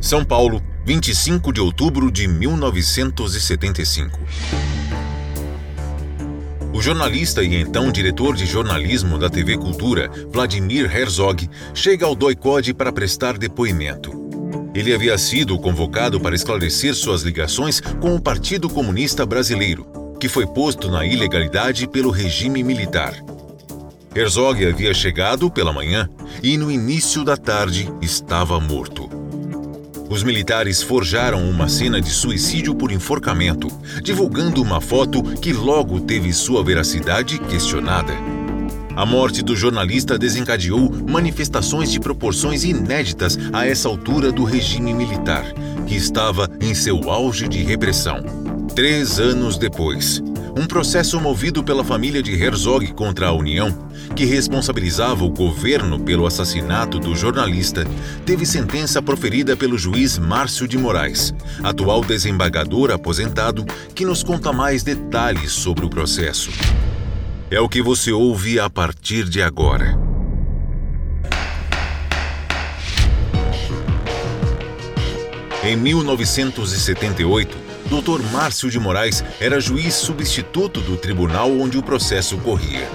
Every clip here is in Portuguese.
São Paulo, 25 de outubro de 1975. O jornalista e então diretor de jornalismo da TV Cultura, Vladimir Herzog, chega ao Doicode para prestar depoimento. Ele havia sido convocado para esclarecer suas ligações com o Partido Comunista Brasileiro, que foi posto na ilegalidade pelo regime militar. Herzog havia chegado pela manhã e no início da tarde estava morto. Os militares forjaram uma cena de suicídio por enforcamento, divulgando uma foto que logo teve sua veracidade questionada. A morte do jornalista desencadeou manifestações de proporções inéditas a essa altura do regime militar, que estava em seu auge de repressão. Três anos depois, um processo movido pela família de Herzog contra a União, que responsabilizava o governo pelo assassinato do jornalista, teve sentença proferida pelo juiz Márcio de Moraes, atual desembargador aposentado, que nos conta mais detalhes sobre o processo. É o que você ouve a partir de agora. Em 1978, Dr. Márcio de Moraes era juiz substituto do tribunal onde o processo corria.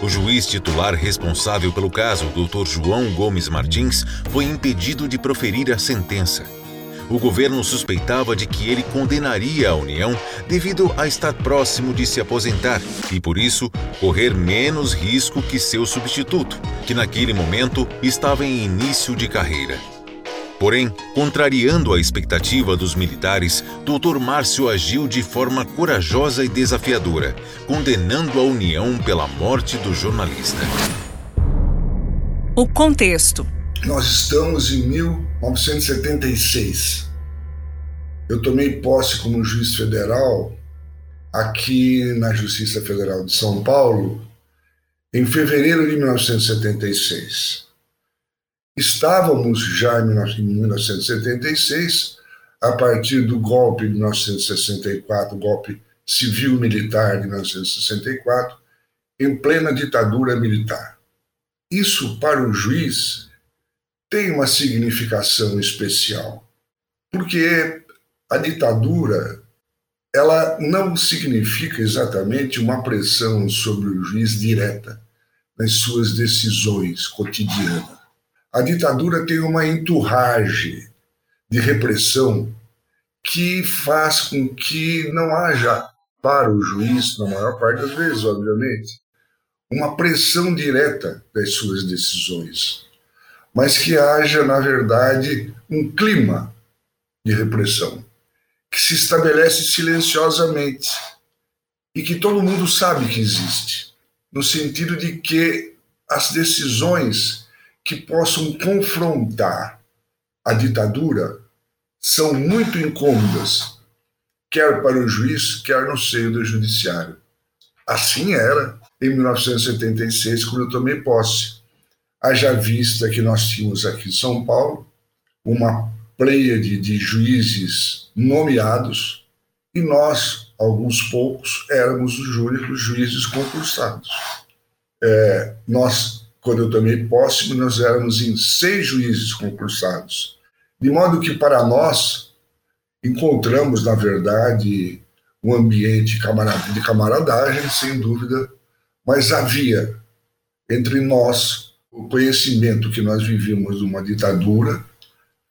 O juiz titular responsável pelo caso, Dr. João Gomes Martins, foi impedido de proferir a sentença. O governo suspeitava de que ele condenaria a União devido a estar próximo de se aposentar e, por isso, correr menos risco que seu substituto, que naquele momento estava em início de carreira. Porém, contrariando a expectativa dos militares, Dr. Márcio agiu de forma corajosa e desafiadora, condenando a União pela morte do jornalista. O contexto. Nós estamos em 1976. Eu tomei posse como juiz federal aqui na Justiça Federal de São Paulo em fevereiro de 1976. Estávamos já em 1976, a partir do golpe de 1964, golpe civil-militar de 1964, em plena ditadura militar. Isso, para o juiz, tem uma significação especial, porque a ditadura ela não significa exatamente uma pressão sobre o juiz direta nas suas decisões cotidianas a ditadura tem uma enturragem de repressão que faz com que não haja para o juiz, na maior parte das vezes, obviamente, uma pressão direta das suas decisões, mas que haja, na verdade, um clima de repressão que se estabelece silenciosamente e que todo mundo sabe que existe, no sentido de que as decisões que possam confrontar a ditadura são muito incômodas, quer para o juiz, quer no seio do judiciário. Assim era em 1976, quando eu tomei posse. Haja vista que nós tínhamos aqui em São Paulo uma pleiade de juízes nomeados e nós, alguns poucos, éramos os únicos juízes concursados. É, nós quando eu tomei posse, nós éramos em seis juízes concursados. De modo que, para nós, encontramos, na verdade, um ambiente de camaradagem, sem dúvida, mas havia entre nós o conhecimento que nós vivíamos de uma ditadura,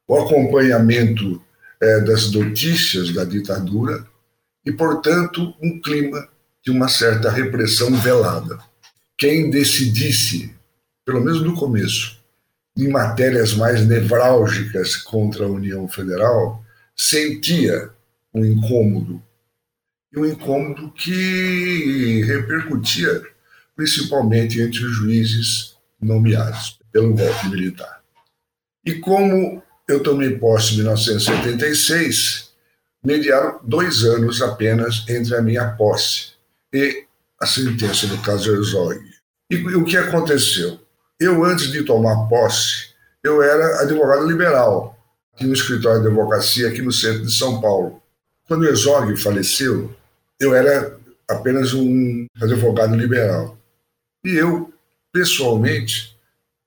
o acompanhamento é, das notícias da ditadura e, portanto, um clima de uma certa repressão velada. Quem decidisse pelo menos no começo, em matérias mais nevrálgicas contra a União Federal, sentia um incômodo. E um incômodo que repercutia principalmente entre os juízes nomeados pelo golpe militar. E como eu tomei posse em 1976, mediaram dois anos apenas entre a minha posse e a sentença do caso Herzog. E o que aconteceu? Eu, antes de tomar posse, eu era advogado liberal, tinha um escritório de advocacia aqui no centro de São Paulo. Quando o Herzog faleceu, eu era apenas um advogado liberal. E eu, pessoalmente,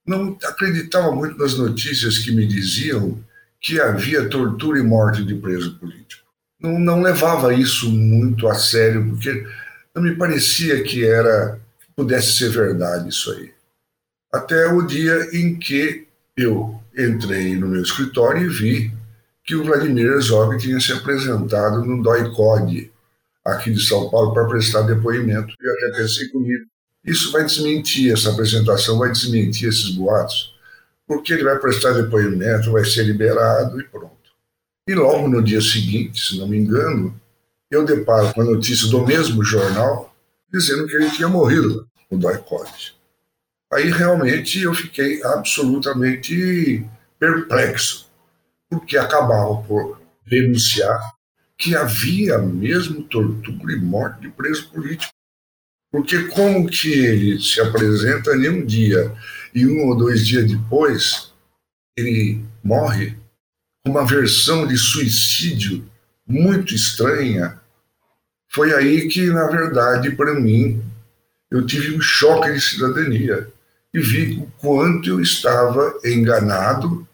não acreditava muito nas notícias que me diziam que havia tortura e morte de preso político. Não, não levava isso muito a sério, porque não me parecia que era pudesse ser verdade isso aí. Até o dia em que eu entrei no meu escritório e vi que o Vladimir Herzog tinha se apresentado no DOI-COD, aqui de São Paulo, para prestar depoimento. E até pensei comigo, isso vai desmentir, essa apresentação vai desmentir esses boatos, porque ele vai prestar depoimento, vai ser liberado e pronto. E logo no dia seguinte, se não me engano, eu deparo com a notícia do mesmo jornal dizendo que ele tinha morrido no DOI-COD. Aí realmente eu fiquei absolutamente perplexo, porque acabava por denunciar que havia mesmo tortura e morte de preso político. Porque como que ele se apresenta em um dia e um ou dois dias depois ele morre? Uma versão de suicídio muito estranha. Foi aí que, na verdade, para mim, eu tive um choque de cidadania e vi o quanto eu estava enganado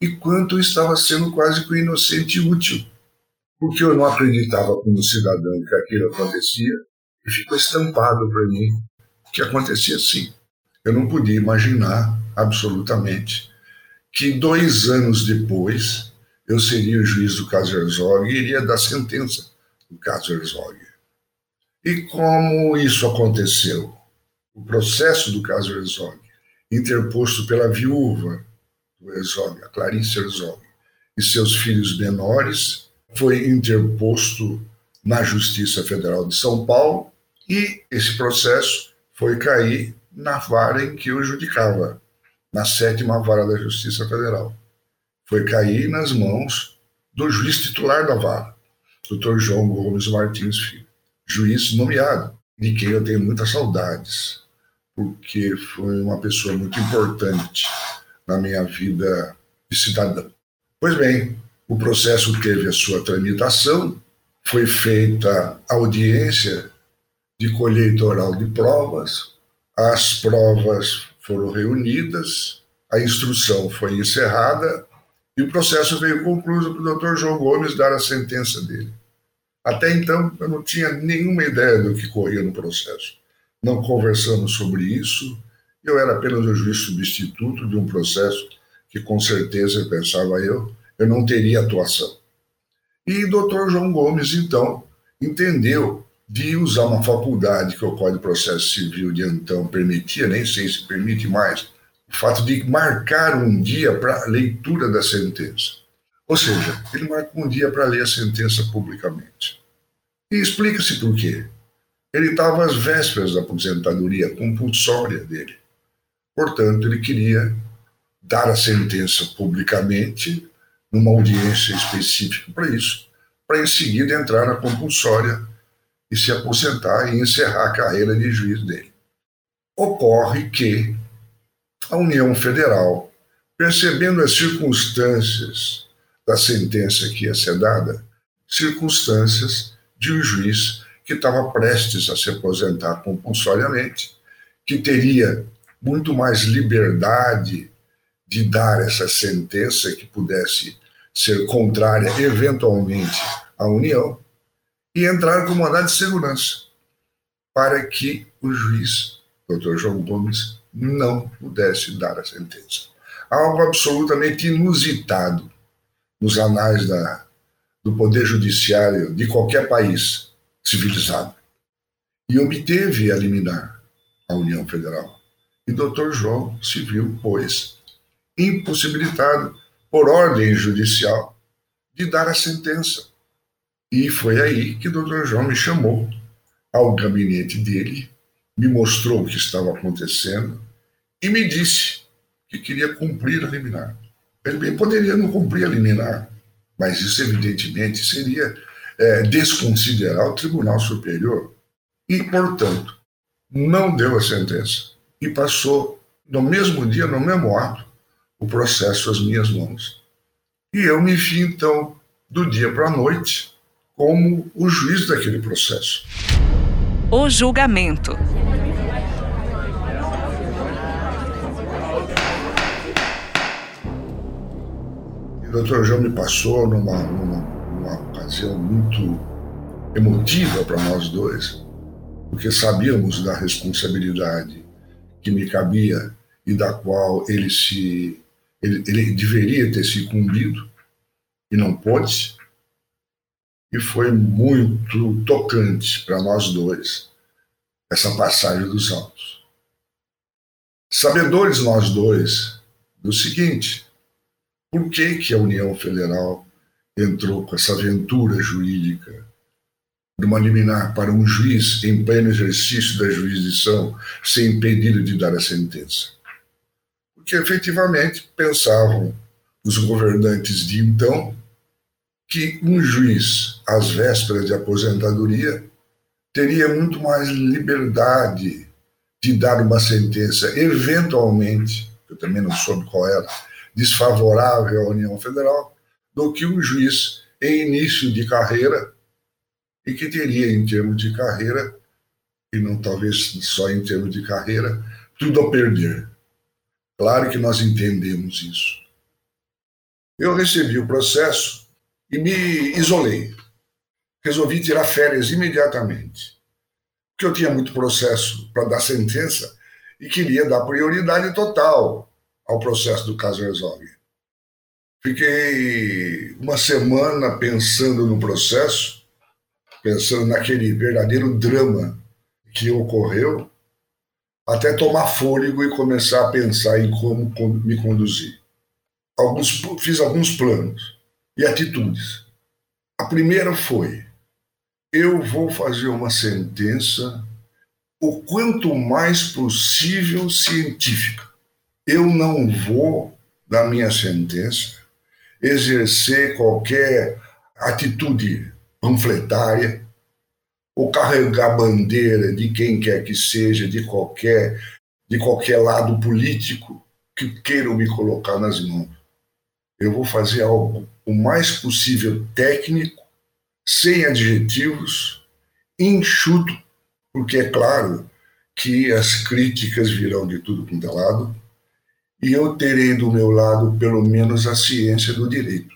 e quanto eu estava sendo quase que um inocente útil. Porque eu não acreditava como cidadão que aquilo acontecia e ficou estampado para mim que acontecia assim. Eu não podia imaginar absolutamente que dois anos depois eu seria o juiz do caso Herzog e iria dar sentença do caso Herzog. E como isso aconteceu? O processo do caso Herzog, interposto pela viúva do Herzog, a Clarice Herzog, e seus filhos menores, foi interposto na Justiça Federal de São Paulo e esse processo foi cair na vara em que eu judicava, na sétima vara da Justiça Federal. Foi cair nas mãos do juiz titular da vara, Dr. João Gomes Martins Filho juiz nomeado, de quem eu tenho muitas saudades, porque foi uma pessoa muito importante na minha vida de cidadão. Pois bem, o processo teve a sua tramitação, foi feita audiência de colheita oral de provas, as provas foram reunidas, a instrução foi encerrada e o processo veio concluído para o Dr. João Gomes dar a sentença dele. Até então, eu não tinha nenhuma ideia do que corria no processo. Não conversamos sobre isso. Eu era apenas o juiz substituto de um processo que, com certeza, pensava eu, eu não teria atuação. E o doutor João Gomes, então, entendeu de usar uma faculdade que o Código de Processo Civil de então permitia, nem sei se permite mais, o fato de marcar um dia para leitura da sentença. Ou seja, ele marcou um dia para ler a sentença publicamente. E explica-se por quê. Ele estava às vésperas da aposentadoria compulsória dele. Portanto, ele queria dar a sentença publicamente, numa audiência específica para isso, para em seguida entrar na compulsória e se aposentar e encerrar a carreira de juiz dele. Ocorre que a União Federal, percebendo as circunstâncias da sentença que ia ser dada, circunstâncias de um juiz que estava prestes a se aposentar compulsoriamente, que teria muito mais liberdade de dar essa sentença que pudesse ser contrária eventualmente à União e entrar com mandado de segurança para que o juiz, Dr. João Gomes, não pudesse dar a sentença. Algo absolutamente inusitado nos anais da, do Poder Judiciário de qualquer país civilizado. E obteve a liminar a União Federal. E Dr. João se viu, pois, impossibilitado, por ordem judicial, de dar a sentença. E foi aí que Dr. João me chamou ao gabinete dele, me mostrou o que estava acontecendo e me disse que queria cumprir a liminar. Ele bem poderia não cumprir a liminar, mas isso, evidentemente, seria é, desconsiderar o Tribunal Superior e, portanto, não deu a sentença e passou no mesmo dia, no mesmo ato, o processo às minhas mãos. E eu me vi, então, do dia para a noite, como o juiz daquele processo. O julgamento. O doutor João me passou numa, numa ocasião muito emotiva para nós dois, porque sabíamos da responsabilidade que me cabia e da qual ele se ele, ele deveria ter se incumbido e não pôde. E foi muito tocante para nós dois essa passagem dos altos. Sabedores nós dois do seguinte: por que, que a União Federal entrou com essa aventura jurídica de uma liminar para um juiz em pleno exercício da jurisdição ser impedido de dar a sentença? Porque efetivamente pensavam os governantes de então que um juiz, às vésperas de aposentadoria, teria muito mais liberdade de dar uma sentença, eventualmente, eu também não soube qual era, desfavorável à União Federal, do que um juiz em início de carreira e que teria, em termos de carreira, e não talvez só em termos de carreira, tudo a perder. Claro que nós entendemos isso. Eu recebi o processo e me isolei. Resolvi tirar férias imediatamente, porque eu tinha muito processo para dar sentença e queria dar prioridade total ao processo do caso Herzog. Fiquei uma semana pensando no processo, pensando naquele verdadeiro drama que ocorreu, até tomar fôlego e começar a pensar em como me conduzir. Alguns, fiz alguns planos e atitudes. A primeira foi: eu vou fazer uma sentença o quanto mais possível científica. Eu não vou, da minha sentença, exercer qualquer atitude panfletária ou carregar bandeira de quem quer que seja, de qualquer, de qualquer lado político que queiram me colocar nas mãos. Eu vou fazer algo o mais possível técnico, sem adjetivos, enxuto, porque é claro que as críticas virão de tudo quanto é lado, e eu terei do meu lado pelo menos a ciência do direito.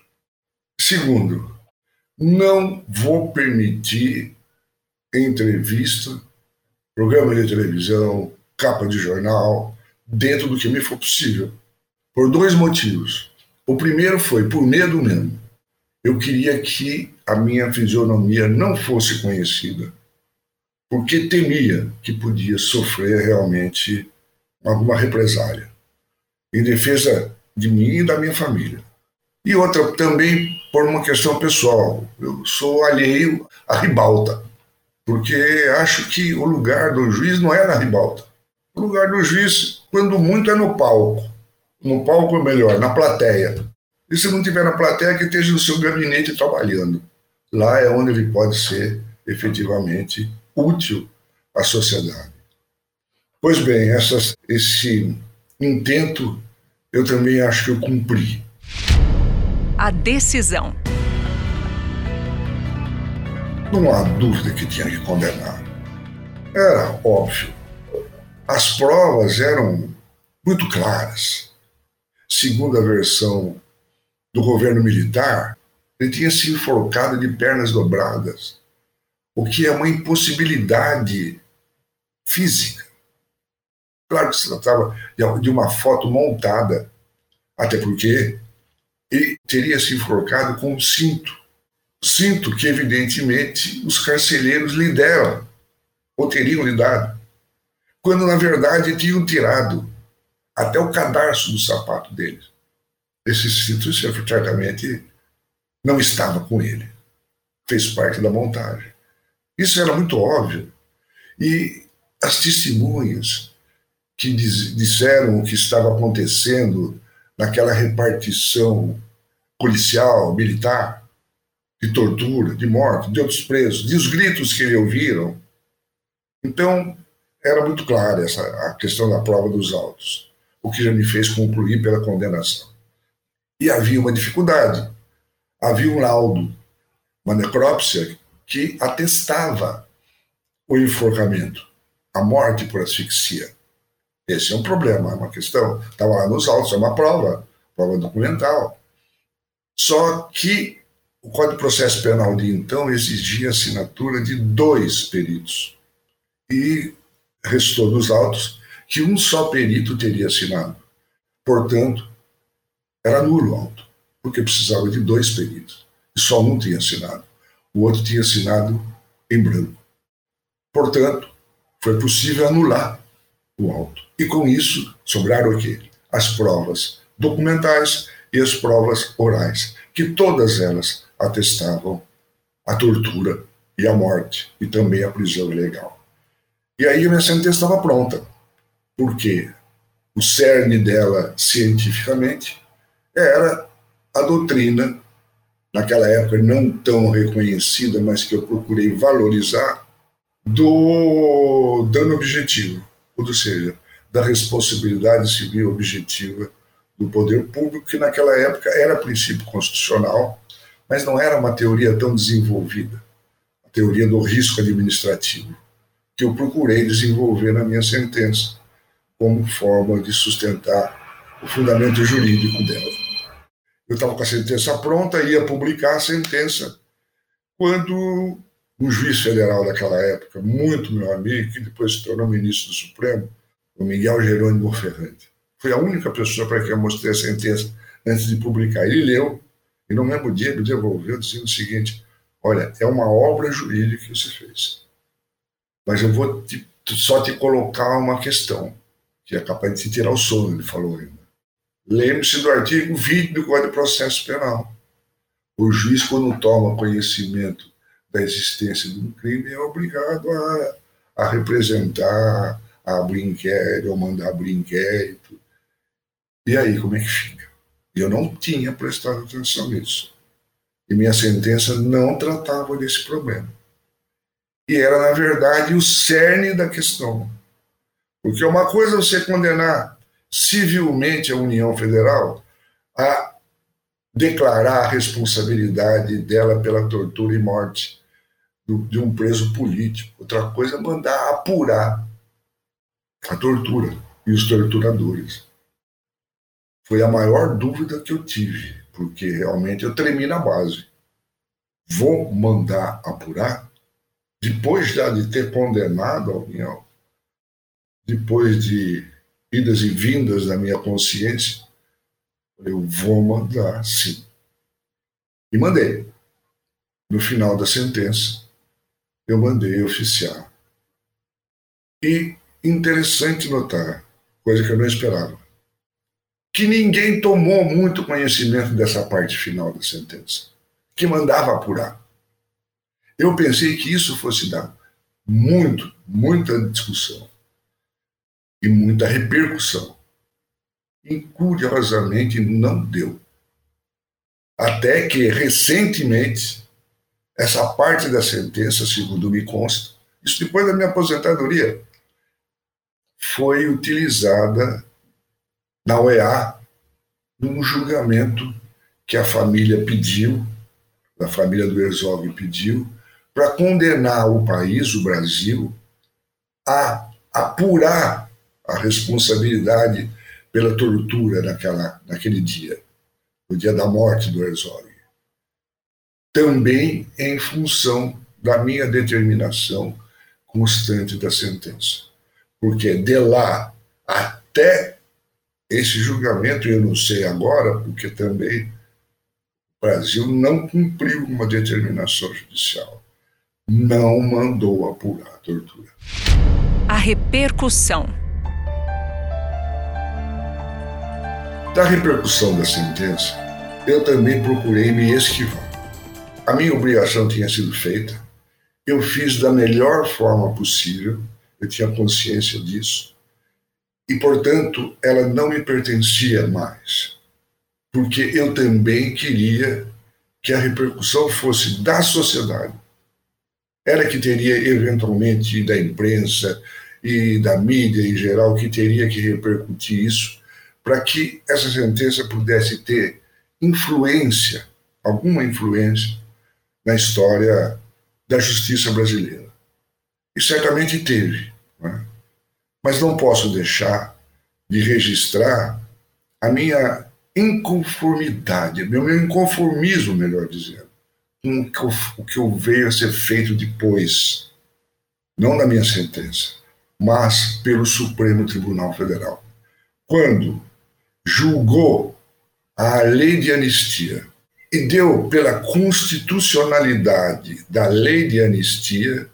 Segundo, não vou permitir entrevista, programa de televisão, capa de jornal, dentro do que me for possível. Por dois motivos. O primeiro foi por medo mesmo. Eu queria que a minha fisionomia não fosse conhecida, porque temia que podia sofrer realmente alguma represália em defesa de mim e da minha família. E outra também por uma questão pessoal. Eu sou alheio à ribalta porque acho que o lugar do juiz não é na ribalta. O lugar do juiz, quando muito, é no palco. No palco é melhor, na plateia. E se não tiver na plateia, que esteja no seu gabinete trabalhando. Lá é onde ele pode ser efetivamente útil à sociedade. Pois bem, essas, esse intento eu também acho que eu cumpri. A decisão. Não há dúvida que tinha que condenar. Era óbvio. As provas eram muito claras. Segundo a versão do governo militar, ele tinha se enforcado de pernas dobradas, o que é uma impossibilidade física. Claro que se tratava de uma foto montada, até porque ele teria se enforcado com um cinto. Sinto que, evidentemente, os carcereiros lhe deram, ou teriam lhe dado, quando na verdade tinham tirado até o cadarço do sapato deles. Esse cinto certamente não estava com ele, fez parte da montagem. Isso era muito óbvio. E as testemunhas que diz, disseram o que estava acontecendo naquela repartição policial, militar, de tortura, de morte, de outros presos, de os gritos que ele ouviram. Então, era muito clara essa, a questão da prova dos autos, o que já me fez concluir pela condenação. E havia uma dificuldade. Havia um laudo, uma necrópsia, que atestava o enforcamento, a morte por asfixia. Esse é um problema, é uma questão. Estava lá nos autos, é uma prova, prova documental. Só que o Código de Processo Penal de então exigia a assinatura de dois peritos. E restou nos autos que um só perito teria assinado. Portanto, era nulo o auto, porque precisava de dois peritos. E só um tinha assinado. O outro tinha assinado em branco. Portanto, foi possível anular o auto. E com isso, sobraram o quê? As provas documentais e as provas orais, que todas elas atestavam a tortura e a morte, e também a prisão ilegal. E aí a minha sentença estava pronta, porque o cerne dela, cientificamente, era a doutrina, naquela época não tão reconhecida, mas que eu procurei valorizar, do dano objetivo, ou seja, da responsabilidade civil objetiva do poder público, que naquela época era princípio constitucional, mas não era uma teoria tão desenvolvida, a teoria do risco administrativo, que eu procurei desenvolver na minha sentença como forma de sustentar o fundamento jurídico dela. Eu estava com a sentença pronta, ia publicar a sentença, quando um juiz federal daquela época, muito meu amigo, que depois se tornou ministro do Supremo, o Miguel Jerônimo Ferrante. Foi a única pessoa para quem eu mostrei a sentença antes de publicar. Ele leu e no mesmo dia me devolveu dizendo o seguinte: Olha, é uma obra jurídica que você fez, mas eu vou te, só te colocar uma questão que é capaz de te tirar o sono, ele falou ainda. Lembre-se do artigo 20 do Código de Processo Penal. O juiz, quando toma conhecimento da existência de um crime é obrigado a, a representar, a abrir inquérito, ou mandar abrir inquérito. E aí, como é que fica? Eu não tinha prestado atenção nisso. E minha sentença não tratava desse problema. E era, na verdade, o cerne da questão. Porque uma coisa é você condenar civilmente a União Federal a declarar a responsabilidade dela pela tortura e morte de um preso político. Outra coisa é mandar apurar a tortura e os torturadores. Foi a maior dúvida que eu tive, porque realmente eu tremi na base. Vou mandar apurar? Depois já de ter condenado a União, depois de idas e vindas da minha consciência, eu vou mandar sim. E mandei. No final da sentença, eu mandei oficiar. E interessante notar, coisa que eu não esperava, que ninguém tomou muito conhecimento dessa parte final da sentença, que mandava apurar. Eu pensei que isso fosse dar muito, muita discussão e muita repercussão. E curiosamente não deu. Até que recentemente essa parte da sentença, segundo me consta, isso depois da minha aposentadoria, foi utilizada na OEA num julgamento que a família pediu, a família do Herzog pediu, para condenar o país, o Brasil, a apurar a responsabilidade pela tortura naquela, naquele dia, no dia da morte do Herzog também em função da minha determinação constante da sentença. Porque de lá até esse julgamento, eu não sei agora, porque também o Brasil não cumpriu uma determinação judicial. Não mandou apurar a tortura. A repercussão. Da repercussão da sentença, eu também procurei me esquivar. A minha obrigação tinha sido feita, eu fiz da melhor forma possível, eu tinha consciência disso, e portanto ela não me pertencia mais, porque eu também queria que a repercussão fosse da sociedade. Ela que teria eventualmente da imprensa e da mídia em geral que teria que repercutir isso para que essa sentença pudesse ter influência, alguma influência na história da justiça brasileira. E certamente teve. Né? Mas não posso deixar de registrar a minha inconformidade, meu inconformismo, melhor dizendo, com o que eu veio a ser feito depois, não na minha sentença, mas pelo Supremo Tribunal Federal. Quando julgou a lei de anistia e deu pela constitucionalidade da lei de anistia,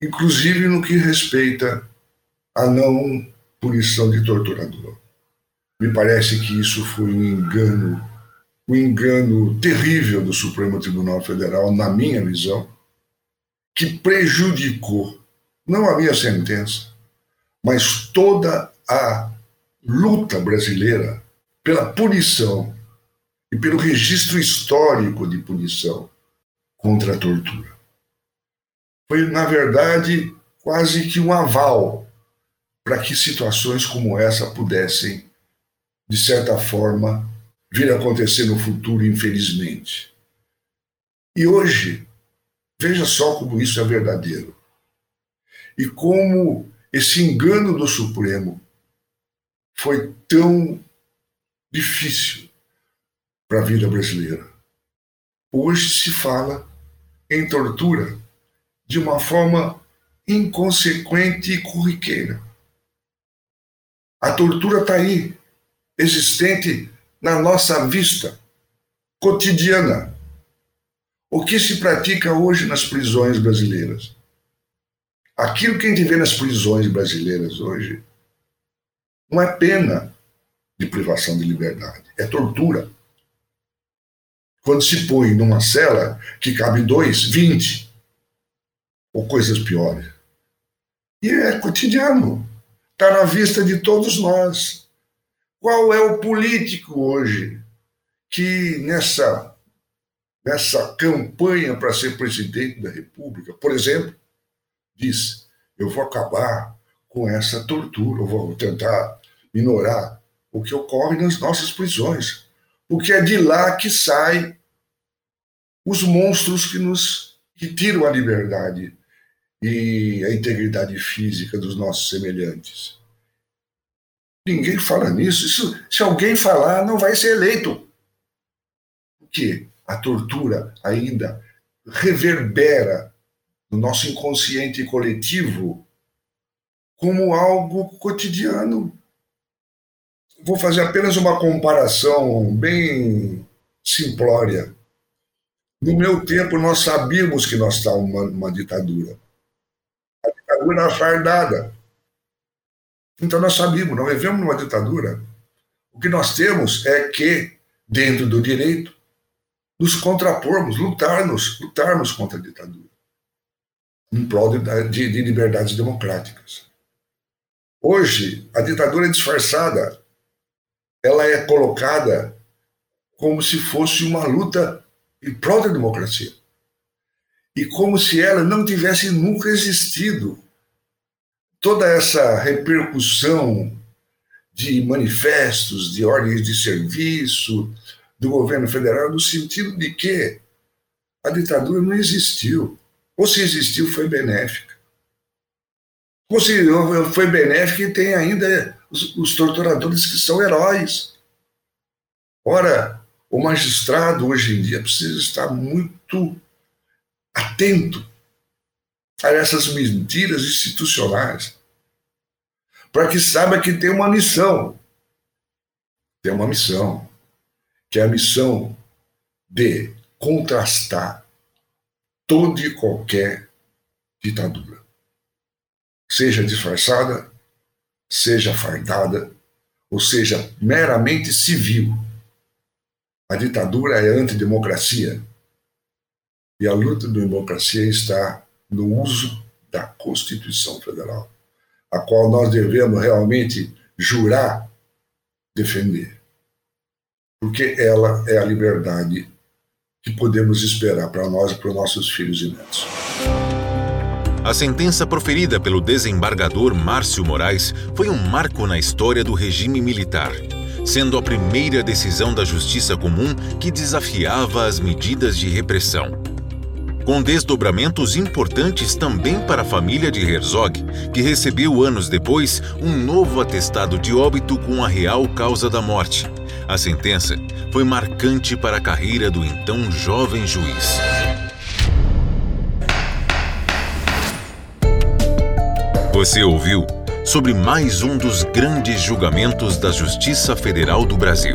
inclusive no que respeita a não punição de torturador. Me parece que isso foi um engano, um engano terrível do Supremo Tribunal Federal, na minha visão, que prejudicou não a minha sentença, mas toda a luta brasileira pela punição e pelo registro histórico de punição contra a tortura. Foi, na verdade, quase que um aval para que situações como essa pudessem de certa forma, vir a acontecer no futuro, infelizmente. E hoje, veja só como isso é verdadeiro. E como esse engano do Supremo foi tão difícil para a vida brasileira. Hoje se fala em tortura de uma forma inconsequente e corriqueira. A tortura está aí, existente na nossa vista cotidiana. O que se pratica hoje nas prisões brasileiras? Aquilo que a gente vê nas prisões brasileiras hoje não é pena de privação de liberdade, é tortura. Quando se põe numa cela que cabe dois, vinte, ou coisas piores. E é cotidiano, está na vista de todos nós. Qual é o político hoje que nessa, nessa campanha para ser presidente da República, por exemplo, diz: eu vou acabar com essa tortura, eu vou tentar minorar o que ocorre nas nossas prisões, porque é de lá que saem os monstros que nos que tiram a liberdade e a integridade física dos nossos semelhantes. Ninguém fala nisso. Isso, se alguém falar, não vai ser eleito. Porque a tortura ainda reverbera no nosso inconsciente coletivo como algo cotidiano. Vou fazer apenas uma comparação bem simplória. No meu tempo, nós sabíamos que nós estávamos numa, ditadura. A ditadura era fardada. Então nós sabíamos, nós vivemos numa ditadura. O que nós temos é que, dentro do direito, nos contrapormos, lutarmos, lutarmos contra a ditadura, em prol de, de, de liberdades democráticas. Hoje, a ditadura é disfarçada, ela é colocada como se fosse uma luta em prol da democracia. E como se ela não tivesse nunca existido toda essa repercussão de manifestos, de ordens de serviço do governo federal, no sentido de que a ditadura não existiu. Ou se existiu, foi benéfica. Ou se foi benéfica e tem ainda os, os torturadores que são heróis. Ora, o magistrado hoje em dia precisa estar muito atento a essas mentiras institucionais, para que saiba que tem uma missão. Tem uma missão, que é a missão de contrastar toda e qualquer ditadura, seja disfarçada, seja fardada, ou seja meramente civil. A ditadura é antidemocracia. E a luta da democracia está no uso da Constituição Federal, a qual nós devemos realmente jurar defender, porque ela é a liberdade que podemos esperar para nós e para os nossos filhos e netos. A sentença proferida pelo desembargador Márcio Moraes foi um marco na história do regime militar, sendo a primeira decisão da justiça comum que desafiava as medidas de repressão com desdobramentos importantes também para a família de Herzog, que recebeu anos depois um novo atestado de óbito com a real causa da morte, A sentença foi marcante para a carreira do então jovem juiz. Você ouviu sobre mais um dos grandes julgamentos da Justiça Federal do Brasil.